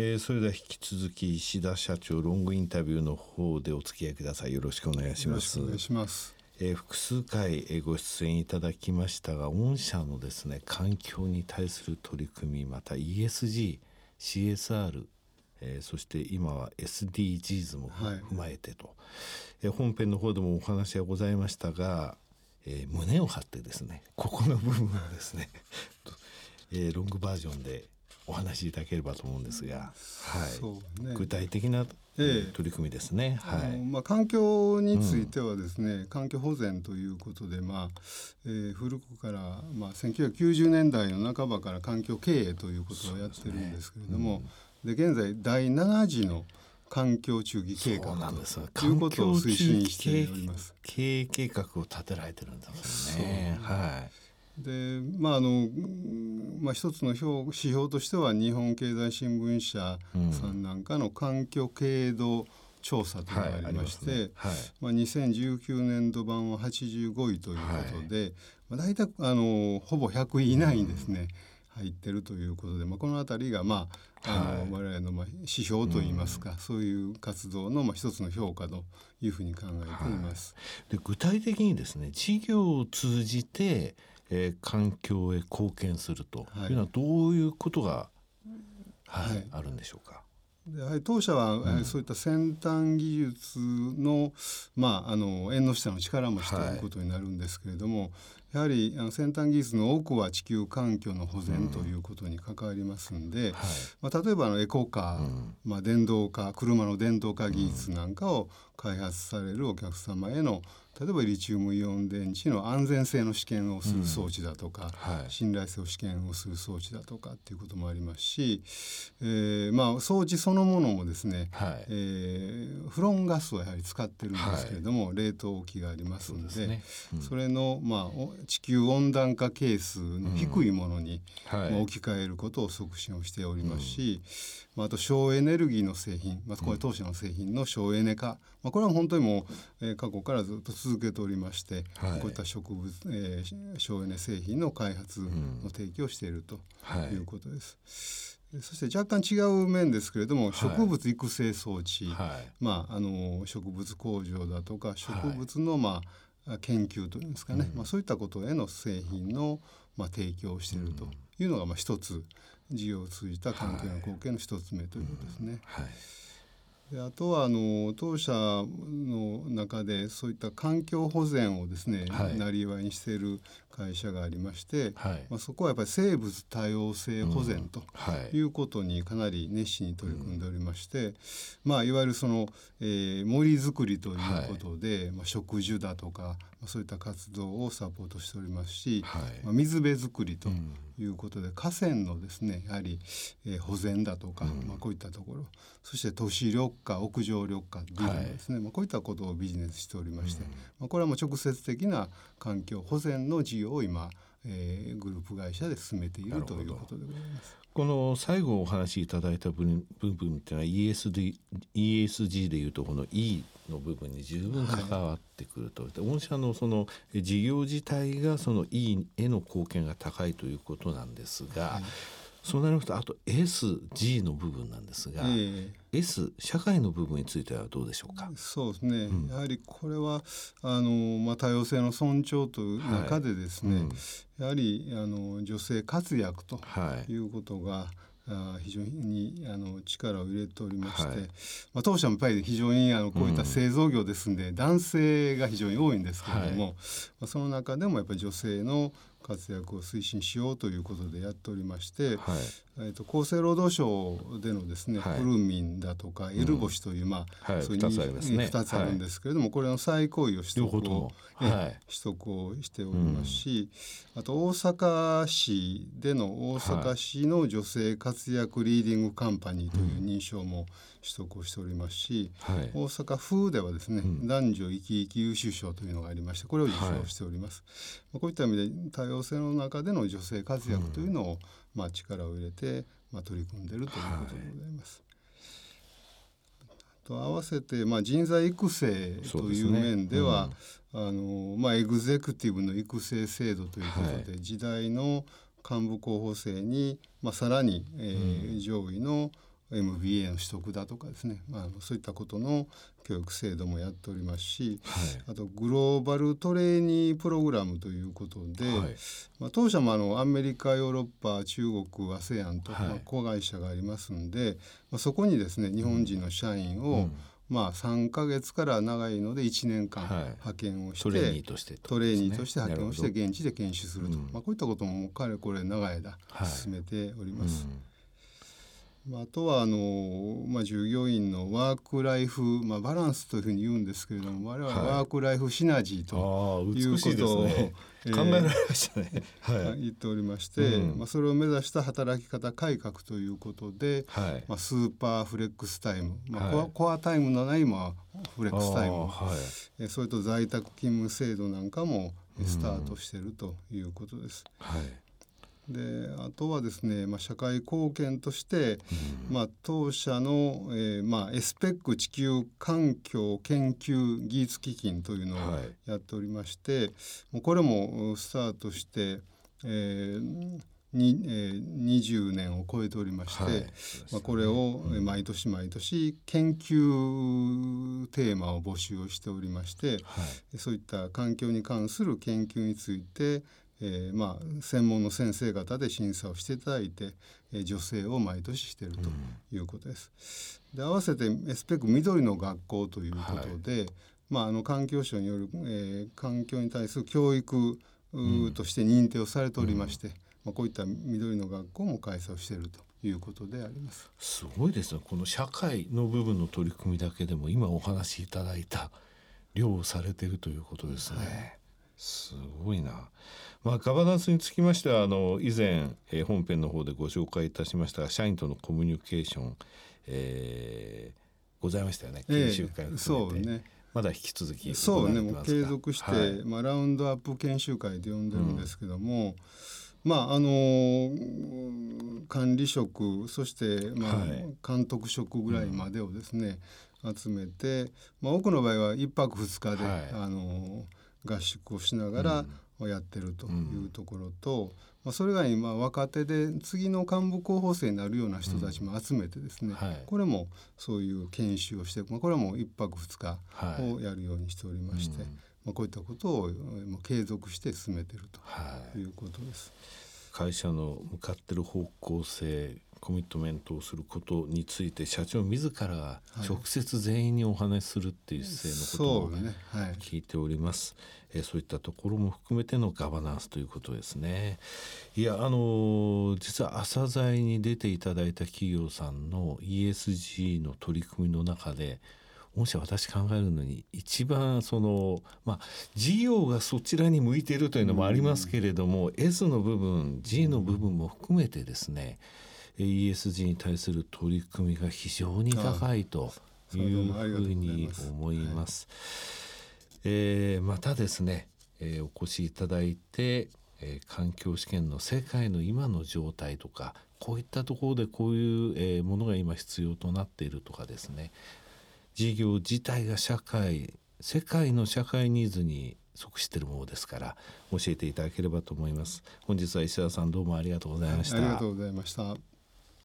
えー、それでは引き続き石田社長ロングインタビューの方でお付き合いください。よろしくお願いします。お願いします。えー、複数回ご出演いただきましたが御社のですね環境に対する取り組みまた ESG CSR えー、そして今は SDGs も踏まえてと、はい、えー、本編の方でもお話がございましたが、えー、胸を張ってですねここの部分をですね、えー、ロングバージョンでお話しいただければと思うんですが、はい。ね、具体的な取り組みですね。はい、まあ環境についてはですね、うん、環境保全ということでまあ、えー、古くからまあ1990年代の半ばから環境経営ということをやってるんですけれども、で、ね。うん、現在第7次の環境中期計画ということを推進しております。経営計画を立てられてるんですね。はい。でまああのまあ、一つの表指標としては日本経済新聞社さんなんかの環境経営度調査というのがありまして、はいね。はい、まあ、2019年度版は85位ということで、はい、まあ、大体あのほぼ100位以内にですね、うん、入ってるということで、まあ、この辺りが、まああの我々のまあ指標といいますか、うん、そういう活動のまあ一つの評価というふうに考えています。で具体的にですね事業を通じてえー、環境へ貢献すると。い。うのはどういうことが、はい、はい、あるんでしょうか？やはり当社は、うん、そういった先端技術の,、まあ、あの縁の下の力持ちということになるんですけれども、はい、やはりあの先端技術の多くは地球環境の保全ということに関わりますんで、うんはい、まあ、例えばあのエコカー、うん、まあ、電動化車の電動化技術なんかを開発されるお客様への例えばリチウムイオン電池の安全性の試験をする装置だとか、うん。はい、信頼性を試験をする装置だとかっていうこともありますし、えー、まあ装置そのものもですね、はい、えー、フロンガスをやはり使ってるんですけれども、はい、冷凍機がありますのでそ、ね。うん、それの、まあ、地球温暖化係数の低いものに、うんまあ、置き換えることを促進をしておりますし、まあ、あと省エネルギーの製品、まあ、これ当社の製品の省エネ化、まあ、これは本当にもう、えー、過去からずっと続けておりまして、はい、こういった植物、えー、省エネ製品の開発の提供をしているとい。うことです。はい、そして若干違う面ですけれども、植物育成装置、はい、まあ、あの植物工場だとか植物の、まあ、研究というんですかね、うん、まあ、そういったことへの製品の、まあ、提供をしているというのが、まあ、一つ事業を通じた関係の貢献の一つ目ということですね。はいであとはあの当社の中でそういった環境保全をですね、はい、なりわいにしている会社がありまして、はい、まあ、そこはやっぱり生物多様性保全とい。うことにかなり熱心に取り組んでおりまして、うん、まあ、いわゆるその、えー、森づくりということで、はい、まあ、植樹だとか、まあ、そういった活動をサポートしておりますし、まあ、水辺づくりということで、河川のですねやはり、えー、保全だとか、うん、まあ、こういったところそして都市緑化屋上緑化ビルですね、まあ、こういったことをビジネスしておりまして、うん、まあ、これはもう直接的な環境保全の事業を今、えー、グループ会社で進めているということでございます。この最後お話しいただいた部分部分っていうのは ESD ESG でいうとこの E の部分に十分関わってくると、はい、御社のその事業自体がその E への貢献が高いということなんですが、はい。そうなりますとあと SG の部分なんですが、えー、S 社会の部分についてはどうでしょうか？そうですね、うん、やはりこれはあの、まあ、多様性の尊重という中でですね、はいうん、やはりあの女性活躍とい。うことが、はいあ非常にあの力を入れておりまして、はい、まあ、当社もやっぱり非常にあのこういった製造業ですんで、うん、男性が非常に多いんですけれども、はい、まあ、その中でもやっぱり女性の活躍を推進しようということでやっておりまして、はい、えーと、厚生労働省でのですね、はい、フルミンだとかエルボシという、うん、まあ、はい、そういう2つありますね。2つあるんですけれども、これの再行為を取得を、はい、取得をしておりますし、うん、あと大阪市での大阪市の女性活躍リーディングカンパニーという認証も取得をしておりますし、大阪府ではですね、うん、男女生き生き優秀賞というのがありましてこれを受賞しております。こういった意味で多様性の中での女性活躍というのを、まあ、力を入れて、まあ、取り組んでいるということでございます。と合わせて、まあ、人材育成という面では、ね。うん、あのまあ、エグゼクティブの育成制度ということで、はい、時代の幹部候補生に、まあ、さらに、えー、うん、上位の MBA の取得だとかですね、まあ、そういったことの教育制度もやっておりますし、はい、あとグローバルトレーニープログラムということで、はい、まあ、当社もあのアメリカヨーロッパ中国 ASEAN と、まあ、子会社がありますんで、まあ、そこにですね日本人の社員を、うん。まあ、3か月から長いので1年間派遣をして、はい、トレーニーとして、ね、トレーニーとして派遣をして現地で研修すると、うん、まあ、こういったこともかれこれ長い間進めております。はいうんあとはあの、まあ、従業員のワーク・ライフ、まあ、バランスというふうに言うんですけれども我々はワーク・ライフ・シナジーということを、ね。えー、考えられましたね、はい、言っておりまして、うん、まあ、それを目指した働き方改革ということで、はい、まあ、スーパーフレックスタイム、まあコアコアタイムのないまあフレックスタイム、はい、えそれと在宅勤務制度なんかもスタートしているということです。はいであとはですね、まあ、社会貢献として、うん、まあ、当社の、えーまあ、エスペック地球環境研究技術基金というのをやっておりまして、はい、もうこれもスタートして、えーにえー、20年を超えておりまして、はい、まあ、これを毎年毎年研究テーマを募集をしておりまして、はい、そういった環境に関する研究について、えー、まあ専門の先生方で審査をしていただいて、えー、助成を毎年しているということです。で合わせてエスペック緑の学校ということで、はい、まあ、あの環境省による、えー、環境に対する教育として認定をされておりまして、うん、まあ、こういった緑の学校も開催をしているということであります。すごいですね。この社会の部分の取り組みだけでも今お話しいただいた量をされているということですね。はい、すごいな。まあ、ガバナンスにつきましてはあの以前、えー、本編の方でご紹介いたしましたが社員とのコミュニケーション、えー、ございましたよね。研修会を含めて、えー、ね、まだ引き続きそうね。もう継続して、はい、まあ、ラウンドアップ研修会で呼んでるんですけども、うん、まああのー、管理職そして、まあ、はい、監督職ぐらいまでをですね、うん、集めて、まあ、多くの場合は1泊2日で、はい、あのー、合宿をしながら、やってるというところと、うん、まあ、それ以外にまあ若手で次の幹部候補生になるような人たちも集めてですね、うん。はい、これもそういう研修をして、まあ、これはもう1泊2日をやるようにしておりまして、はい、まあ、こういったことを継続して進めてるということです。会社の向かってる方向性コミットメントをすることについて社長自らが直接全員にお話しするっていう姿勢のことを聞いております。えそういったところも含めてのガバナンスということですね。いやあの実は朝鮮に出ていただいた企業さんの ESG の取り組みの中で御社私考えるのに一番そのまあ事業がそちらに向いているというのもありますけれども、うん、S の部分 G の部分も含めてですね ESG に対する取り組みが非常に高いというふうに思います。えー、またですね、えー、お越しいただいて、えー、環境試験の世界の今の状態とかこういったところでこういう、えー、ものが今必要となっているとかですね。事業自体が社会世界の社会ニーズに即しているものですから教えていただければと思います。本日は石田さんどうもありがとうございました、ありがとうございました